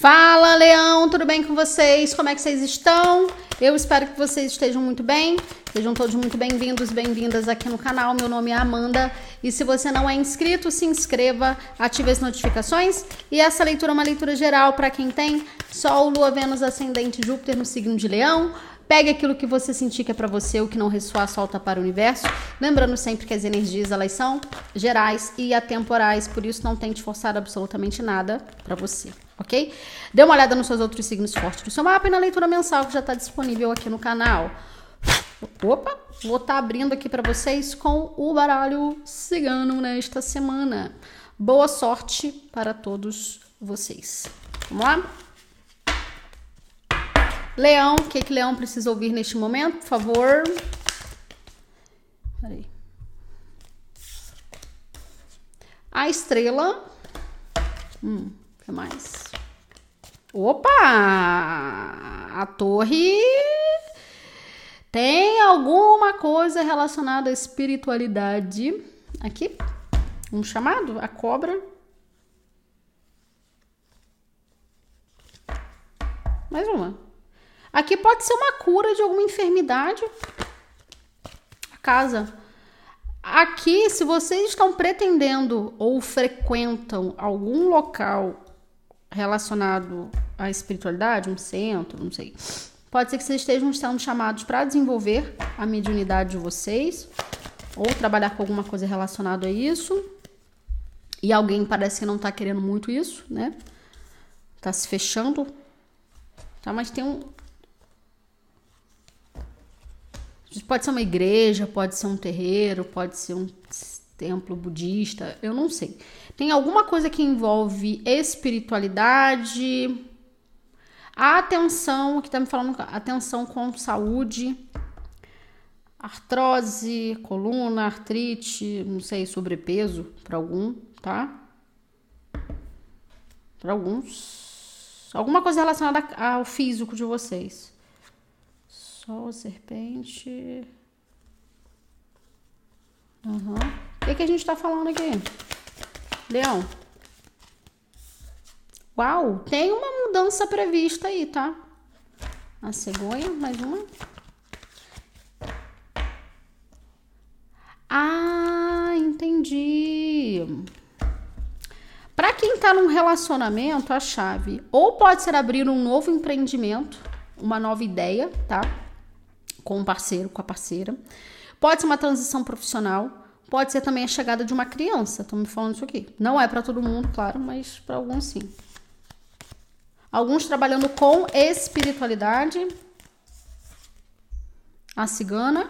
Fala, Leão, tudo bem com vocês? Como é que vocês estão? Eu espero que vocês estejam muito bem. Sejam todos muito bem-vindos, bem-vindas aqui no canal. Meu nome é Amanda e se você não é inscrito, se inscreva, ative as notificações. E essa leitura é uma leitura geral para quem tem Sol, Lua, Vênus, Ascendente, Júpiter no signo de Leão. Pegue aquilo que você sentir que é para você, o que não ressoar, solta para o universo. Lembrando sempre que as energias elas são gerais e atemporais, por isso não tente forçar absolutamente nada para você ok? Dê uma olhada nos seus outros signos fortes do seu mapa e na leitura mensal que já está disponível aqui no canal. Opa, vou estar tá abrindo aqui para vocês com o baralho cigano nesta semana. Boa sorte para todos vocês. Vamos lá? Leão, o que, que Leão precisa ouvir neste momento, por favor? Peraí. A estrela. Hum, mais? Opa! A torre tem alguma coisa relacionada à espiritualidade. Aqui, um chamado, a cobra. Mais uma. Aqui pode ser uma cura de alguma enfermidade. A casa. Aqui, se vocês estão pretendendo ou frequentam algum local relacionado à espiritualidade, um centro, não sei. Pode ser que vocês estejam sendo chamados para desenvolver a mediunidade de vocês ou trabalhar com alguma coisa relacionada a isso. E alguém parece que não está querendo muito isso, né? Tá se fechando. Tá, mas tem um Pode ser uma igreja, pode ser um terreiro, pode ser um templo budista, eu não sei. Tem alguma coisa que envolve espiritualidade, atenção, que tá me falando, atenção com saúde, artrose, coluna, artrite, não sei, sobrepeso para algum, tá? Para alguns. Alguma coisa relacionada ao físico de vocês. Sol, serpente. Uhum. Que, que a gente tá falando aqui? Leão. Uau, tem uma mudança prevista aí, tá? A cegonha, mais uma. Ah, entendi. Para quem tá num relacionamento, a chave ou pode ser abrir um novo empreendimento, uma nova ideia, tá? Com o um parceiro, com a parceira. Pode ser uma transição profissional Pode ser também a chegada de uma criança. Me falando isso aqui. Não é para todo mundo, claro, mas para alguns sim. Alguns trabalhando com espiritualidade. A cigana.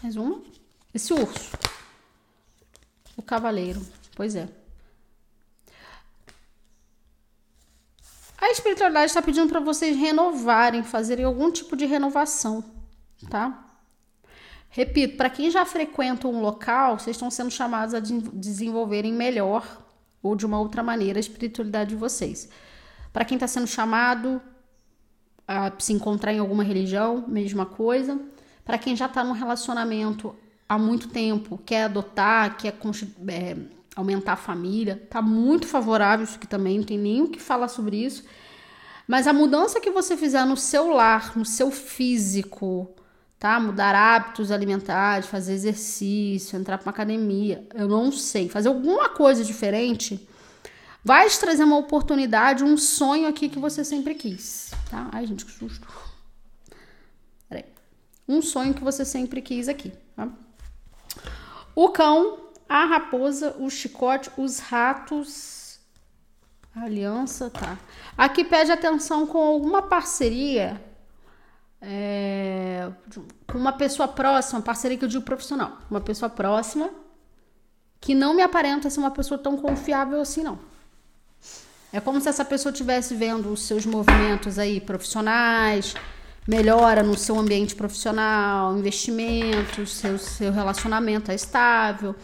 Mais uma. Esse urso. O cavaleiro. Pois é. A espiritualidade está pedindo para vocês renovarem, fazerem algum tipo de renovação, tá? Repito, para quem já frequenta um local, vocês estão sendo chamados a desenvolverem melhor ou de uma outra maneira a espiritualidade de vocês. Para quem está sendo chamado a se encontrar em alguma religião, mesma coisa. Para quem já está num relacionamento há muito tempo, quer adotar, quer é, aumentar a família, tá muito favorável isso aqui também, não tem nem o que falar sobre isso. Mas a mudança que você fizer no seu lar, no seu físico, tá? Mudar hábitos alimentares, fazer exercício, entrar para uma academia, eu não sei, fazer alguma coisa diferente, vai te trazer uma oportunidade, um sonho aqui que você sempre quis, tá? Ai, gente, que susto. Peraí. Um sonho que você sempre quis aqui, tá? O cão, a raposa, o chicote, os ratos, a aliança, tá? Aqui pede atenção com alguma parceria é, com uma pessoa próxima, parceria que eu digo profissional, uma pessoa próxima que não me aparenta ser uma pessoa tão confiável assim, não. É como se essa pessoa estivesse vendo os seus movimentos aí profissionais, melhora no seu ambiente profissional, investimentos, seu, seu relacionamento é estável,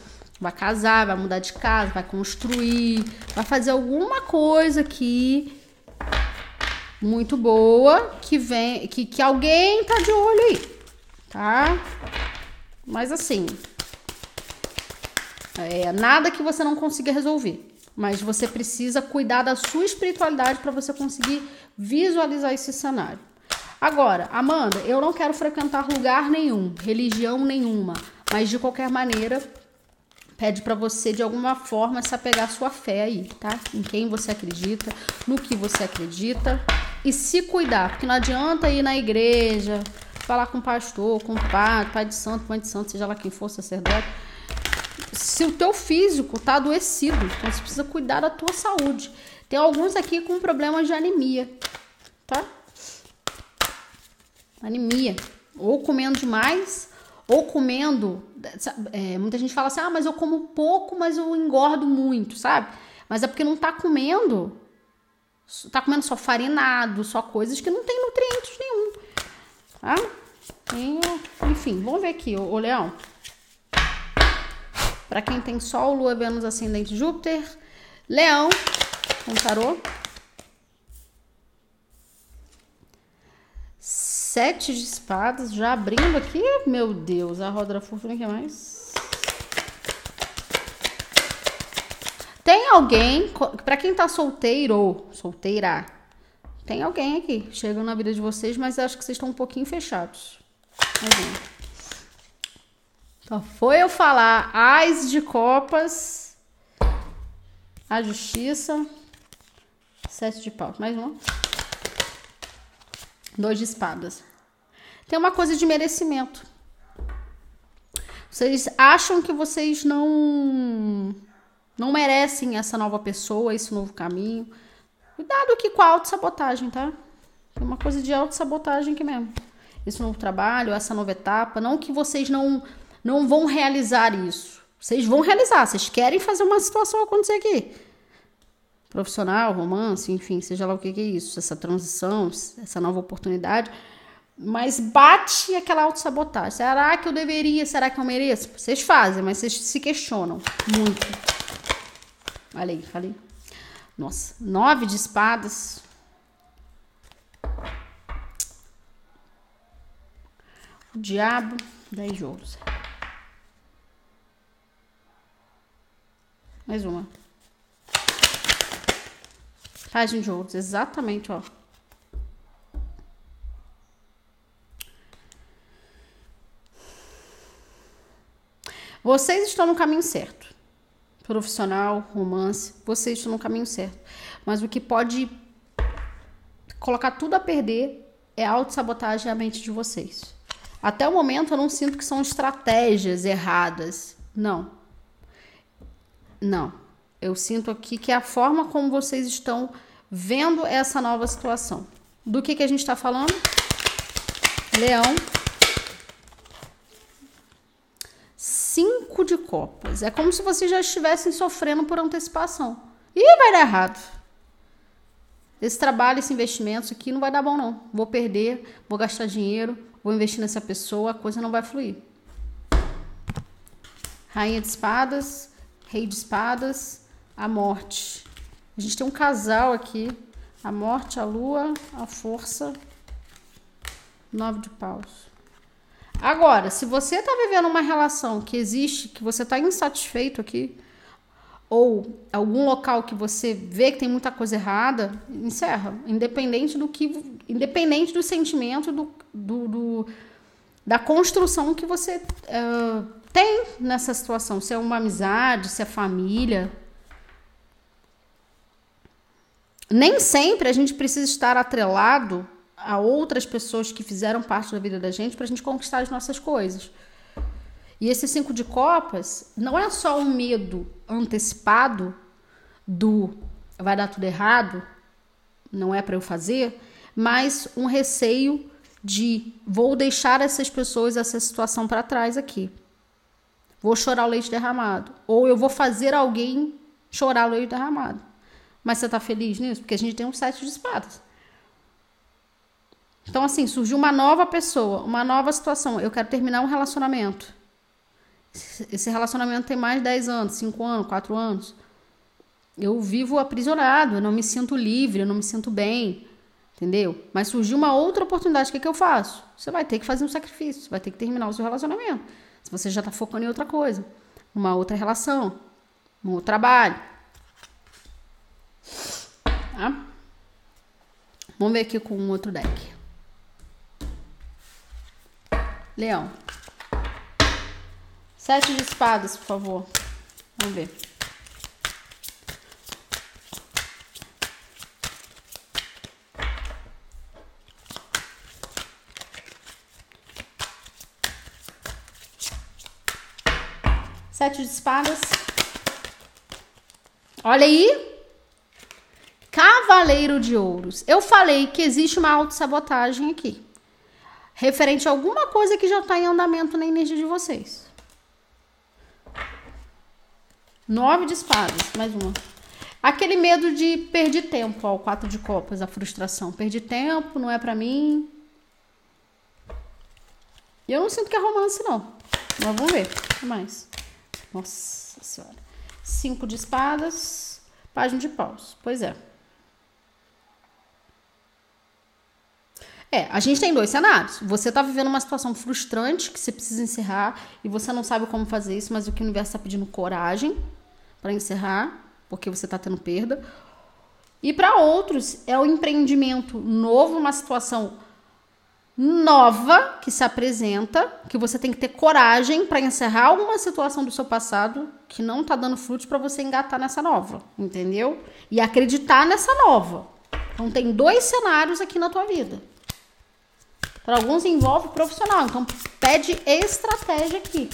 vai casar, vai mudar de casa, vai construir, vai fazer alguma coisa que muito boa que vem que, que alguém tá de olho aí, tá? Mas assim, é nada que você não consiga resolver, Mas você precisa cuidar da sua espiritualidade para você conseguir visualizar esse cenário. Agora, Amanda, eu não quero frequentar lugar nenhum, religião nenhuma, mas de qualquer maneira, pede para você de alguma forma se apegar à sua fé aí, tá? Em quem você acredita, no que você acredita e se cuidar, porque não adianta ir na igreja, falar com o pastor, com o padre, pai de santo, mãe de santo, seja lá quem for, sacerdote. Se o teu físico tá adoecido, então você precisa cuidar da tua saúde. Tem alguns aqui com problemas de anemia, tá? Anemia. Ou comendo demais, ou comendo. É, muita gente fala assim: ah, mas eu como pouco, mas eu engordo muito, sabe? Mas é porque não tá comendo tá comendo só farinado, só coisas que não tem nutrientes nenhum. Tá? enfim, vamos ver aqui, o, leão. Para quem tem Sol, Lua, Vênus, Ascendente, Júpiter. Leão, com tarô. Sete de espadas, já abrindo aqui. Meu Deus, a roda da fortuna, que mais? Tem alguém, para quem tá solteiro solteira, tem alguém aqui chegando na vida de vocês, mas acho que vocês estão um pouquinho fechados. Só foi eu falar as de copas, a justiça, sete de paus, mais uma. Dois de espadas. Tem uma coisa de merecimento. Vocês acham que vocês não não merecem essa nova pessoa, esse novo caminho. Cuidado aqui com a autossabotagem, tá? Tem uma coisa de autossabotagem aqui mesmo. Esse novo trabalho, essa nova etapa. Não que vocês não, não vão realizar isso. Vocês vão realizar, vocês querem fazer uma situação acontecer aqui. Profissional, romance, enfim, seja lá o que é isso, essa transição, essa nova oportunidade. Mas bate aquela autossabotagem. Será que eu deveria? Será que eu mereço? Vocês fazem, mas vocês se questionam muito. Olha aí, falei. Nossa, nove de espadas. O diabo, dez de ouros. Mais uma. Página de ouros, exatamente, ó. Vocês estão no caminho certo profissional, romance, vocês estão no caminho certo. Mas o que pode colocar tudo a perder é a autossabotagem à mente de vocês. Até o momento eu não sinto que são estratégias erradas. Não. Não. Eu sinto aqui que é a forma como vocês estão vendo essa nova situação. Do que, que a gente está falando? Leão. Cinco de copas. É como se vocês já estivessem sofrendo por antecipação. E vai dar errado. Esse trabalho, esse investimento, aqui não vai dar bom, não. Vou perder, vou gastar dinheiro, vou investir nessa pessoa, a coisa não vai fluir. Rainha de espadas, rei de espadas, a morte. A gente tem um casal aqui. A morte, a lua, a força, nove de paus. Agora, se você está vivendo uma relação que existe, que você está insatisfeito aqui, ou algum local que você vê que tem muita coisa errada, encerra. Independente do que. Independente do sentimento, do, do, do da construção que você uh, tem nessa situação. Se é uma amizade, se é família. Nem sempre a gente precisa estar atrelado a outras pessoas que fizeram parte da vida da gente para a gente conquistar as nossas coisas. E esse cinco de copas não é só um medo antecipado do vai dar tudo errado, não é para eu fazer, mas um receio de vou deixar essas pessoas, essa situação para trás aqui. Vou chorar o leite derramado. Ou eu vou fazer alguém chorar o leite derramado. Mas você está feliz nisso? Porque a gente tem um sete de espadas. Então, assim, surgiu uma nova pessoa, uma nova situação. Eu quero terminar um relacionamento. Esse relacionamento tem mais de 10 anos, 5 anos, 4 anos. Eu vivo aprisionado, eu não me sinto livre, eu não me sinto bem, entendeu? Mas surgiu uma outra oportunidade, o que, é que eu faço? Você vai ter que fazer um sacrifício, vai ter que terminar o seu relacionamento. Se você já está focando em outra coisa, uma outra relação, um outro trabalho. Tá? Vamos ver aqui com um outro deck. Leão. Sete de espadas, por favor. Vamos ver. Sete de espadas. Olha aí. Cavaleiro de ouros. Eu falei que existe uma autossabotagem aqui. Referente a alguma coisa que já está em andamento na energia de vocês. Nove de espadas. Mais uma. Aquele medo de perder tempo, ó, o quatro de copas, a frustração. Perdi tempo, não é para mim. Eu não sinto que é romance, não. Mas vamos ver. O que mais? Nossa senhora. Cinco de espadas, página de paus. Pois é. É, a gente tem dois cenários. Você tá vivendo uma situação frustrante que você precisa encerrar e você não sabe como fazer isso, mas o que o universo está pedindo coragem para encerrar, porque você tá tendo perda. E para outros é o empreendimento novo, uma situação nova que se apresenta, que você tem que ter coragem para encerrar alguma situação do seu passado que não tá dando frutos para você engatar nessa nova, entendeu? E acreditar nessa nova. Então tem dois cenários aqui na tua vida. Para alguns envolve profissional, então pede estratégia aqui.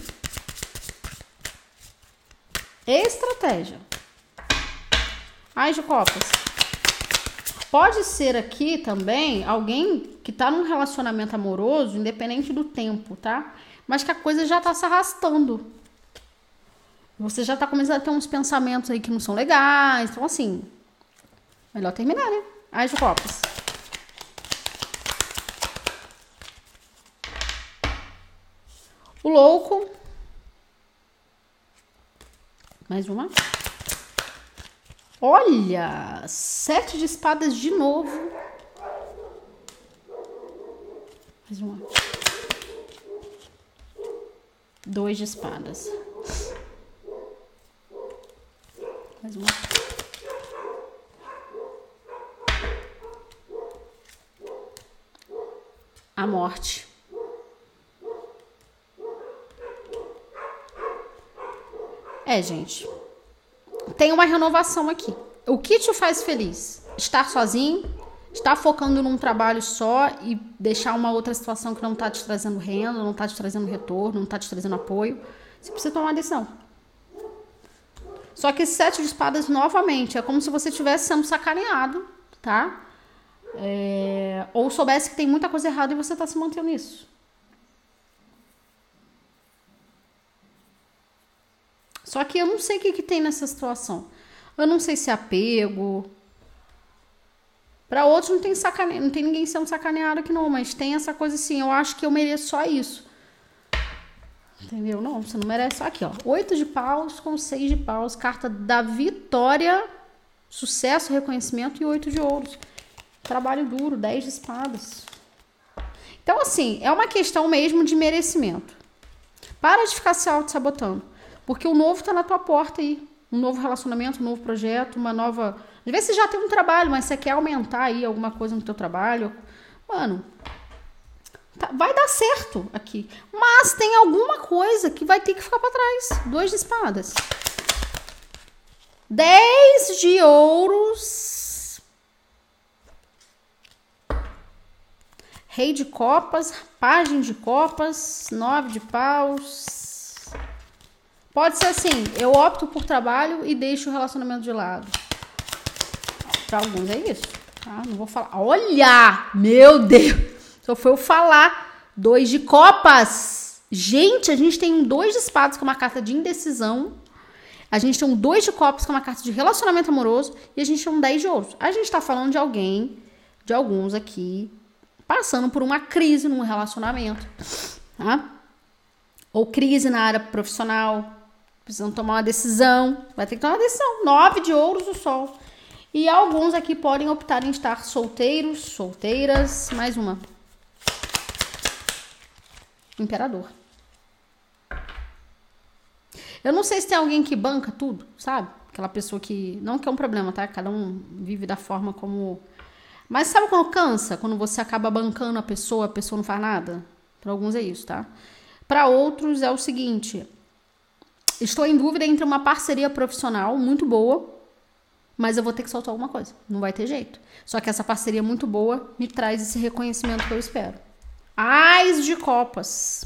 Estratégia. Ai de copas. Pode ser aqui também alguém que tá num relacionamento amoroso, independente do tempo, tá? Mas que a coisa já tá se arrastando. Você já tá começando a ter uns pensamentos aí que não são legais. Então, assim, melhor terminar, né? As de copas. O louco. Mais uma. Olha, sete de espadas de novo. Mais uma. Dois de espadas. Mais uma. A morte. É, gente tem uma renovação aqui. O que te faz feliz? Estar sozinho, estar focando num trabalho só e deixar uma outra situação que não está te trazendo renda, não está te trazendo retorno, não está te trazendo apoio. Você precisa tomar uma decisão. Só que esse sete de espadas, novamente, é como se você estivesse sendo sacaneado, tá? É... Ou soubesse que tem muita coisa errada e você está se mantendo nisso. Só que eu não sei o que, que tem nessa situação. Eu não sei se é apego. Para outros não tem sacane... não tem ninguém sendo sacaneado aqui não, mas tem essa coisa assim, eu acho que eu mereço só isso. Entendeu? Não, você não merece só aqui, ó. Oito de paus com seis de paus, carta da vitória, sucesso, reconhecimento e oito de ouros. Trabalho duro, dez de espadas. Então, assim, é uma questão mesmo de merecimento. Para de ficar se auto-sabotando. Porque o novo está na tua porta aí. Um novo relacionamento, um novo projeto, uma nova. Às vezes você já tem um trabalho, mas você quer aumentar aí alguma coisa no teu trabalho. Mano, tá, vai dar certo aqui. Mas tem alguma coisa que vai ter que ficar para trás. Dois de espadas. Dez de ouros. Rei de copas, página de copas, nove de paus, Pode ser assim, eu opto por trabalho e deixo o relacionamento de lado. Para alguns é isso, tá? Não vou falar. Olha! Meu Deus! Só foi eu falar. Dois de copas. Gente, a gente tem um dois de espadas com uma carta de indecisão. A gente tem um dois de copas com uma carta de relacionamento amoroso. E a gente tem um dez de ouros. A gente tá falando de alguém, de alguns aqui, passando por uma crise num relacionamento, tá? Ou crise na área profissional, precisam tomar uma decisão. Vai ter que tomar uma decisão. Nove de ouros do sol. E alguns aqui podem optar em estar solteiros, solteiras. Mais uma. Imperador. Eu não sei se tem alguém que banca tudo, sabe? Aquela pessoa que. Não que é um problema, tá? Cada um vive da forma como. Mas sabe quando cansa? Quando você acaba bancando a pessoa, a pessoa não faz nada? Para alguns é isso, tá? Para outros é o seguinte: estou em dúvida entre uma parceria profissional muito boa, mas eu vou ter que soltar alguma coisa. Não vai ter jeito. Só que essa parceria muito boa me traz esse reconhecimento que eu espero. Ais de copas.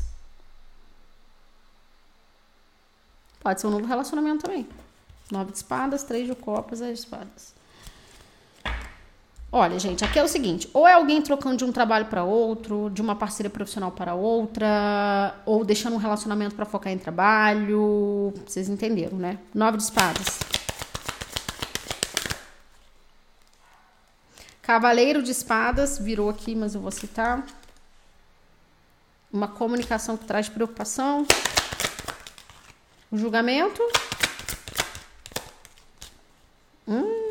Pode ser um novo relacionamento também. Nove de espadas, três de copas, as espadas. Olha, gente, aqui é o seguinte: ou é alguém trocando de um trabalho para outro, de uma parceria profissional para outra, ou deixando um relacionamento para focar em trabalho. Vocês entenderam, né? Nove de espadas. Cavaleiro de espadas virou aqui, mas eu vou citar. Uma comunicação que traz preocupação. O julgamento. Hum,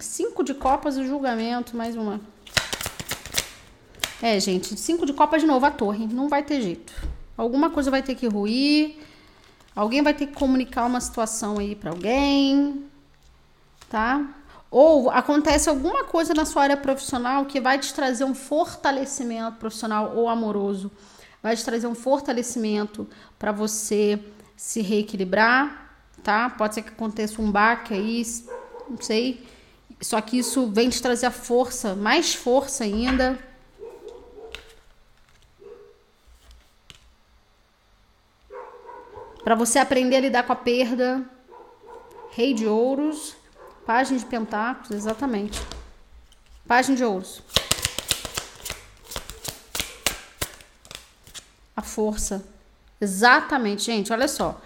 cinco de copas e julgamento, mais uma. É, gente, cinco de copas de novo, a torre. Não vai ter jeito. Alguma coisa vai ter que ruir. Alguém vai ter que comunicar uma situação aí para alguém, tá? Ou acontece alguma coisa na sua área profissional que vai te trazer um fortalecimento profissional ou amoroso vai te trazer um fortalecimento para você se reequilibrar, tá? Pode ser que aconteça um baque aí, não sei. Só que isso vem te trazer a força, mais força ainda. Para você aprender a lidar com a perda. Rei de ouros, página de pentáculos, exatamente. Página de ouros. A força. Exatamente, gente, olha só.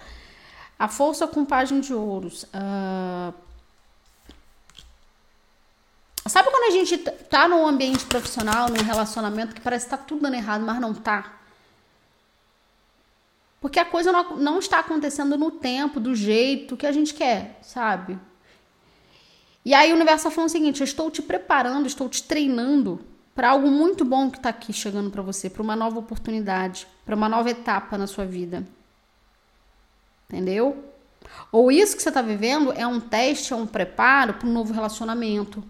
A força com página de ouros. Uh... Sabe quando a gente tá num ambiente profissional, num relacionamento que parece que tá tudo dando errado, mas não tá? Porque a coisa não, não está acontecendo no tempo, do jeito que a gente quer, sabe? E aí o universo está falando o seguinte: eu estou te preparando, estou te treinando para algo muito bom que está aqui chegando para você, para uma nova oportunidade, para uma nova etapa na sua vida. Entendeu? Ou isso que você está vivendo é um teste, é um preparo para um novo relacionamento.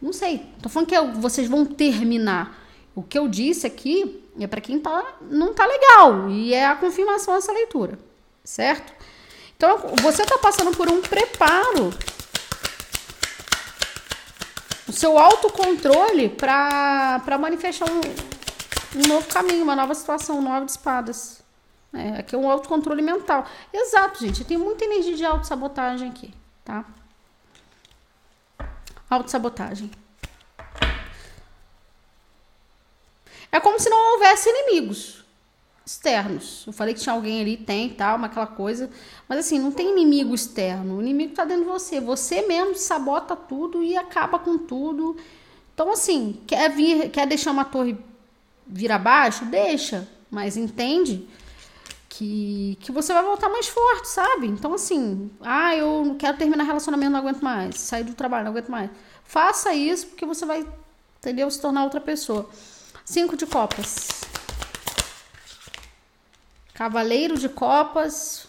Não sei. Tô falando que vocês vão terminar. O que eu disse aqui é para quem tá, não tá legal. E é a confirmação dessa leitura. Certo? Então, você está passando por um preparo o seu autocontrole para manifestar um, um novo caminho, uma nova situação, um novo de espadas. É, aqui é um autocontrole mental. Exato, gente. Tem muita energia de autossabotagem aqui, tá? Autossabotagem. É como se não houvesse inimigos externos. Eu falei que tinha alguém ali, tem tal, uma aquela coisa. Mas assim, não tem inimigo externo. O inimigo tá dentro de você. Você mesmo sabota tudo e acaba com tudo. Então, assim, quer vir, quer deixar uma torre vir abaixo? Deixa. Mas entende que, que você vai voltar mais forte, sabe? Então, assim, ah, eu não quero terminar relacionamento, não aguento mais. Sair do trabalho, não aguento mais. Faça isso porque você vai, entendeu? Se tornar outra pessoa. Cinco de copas. Cavaleiro de Copas.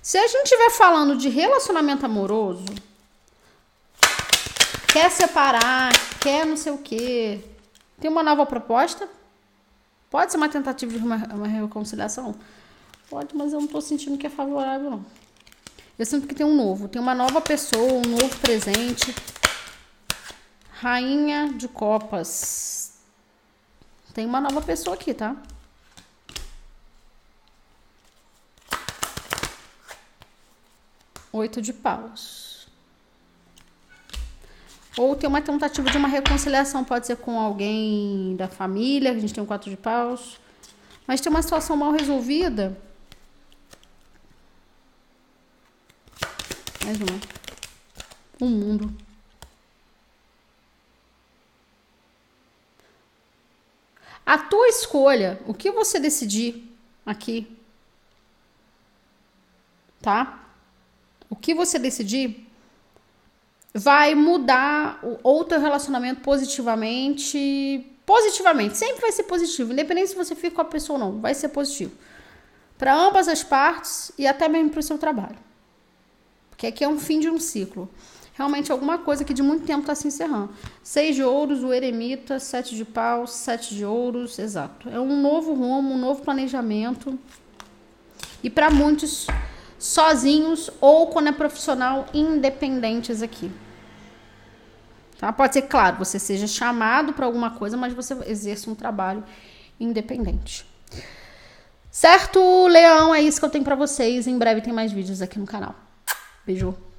Se a gente estiver falando de relacionamento amoroso, quer separar, quer não sei o quê, tem uma nova proposta? Pode ser uma tentativa de uma, uma reconciliação? Pode, mas eu não tô sentindo que é favorável, não. Eu sinto que tem um novo, tem uma nova pessoa, um novo presente. Rainha de Copas. Tem uma nova pessoa aqui, tá? Oito de paus. Ou tem uma tentativa de uma reconciliação, pode ser com alguém da família, a gente tem um quatro de paus. Mas tem uma situação mal resolvida. Mais uma. Um mundo. A tua escolha, o que você decidir aqui, tá? o que você decidir vai mudar o outro relacionamento positivamente. Positivamente, sempre vai ser positivo, independente se você fica com a pessoa ou não, vai ser positivo. Para ambas as partes e até mesmo para o seu trabalho. Porque aqui é um fim de um ciclo. realmente alguma coisa que de muito tempo está se encerrando. Seis de ouros, o eremita, sete de paus, sete de ouros, exato. É um novo rumo, um novo planejamento. E para muitos, sozinhos ou quando é profissional, independentes aqui. Tá? Pode ser, claro, você seja chamado para alguma coisa, mas você exerça um trabalho independente. Certo, Leão? É isso que eu tenho para vocês. Em breve tem mais vídeos aqui no canal. Bijou.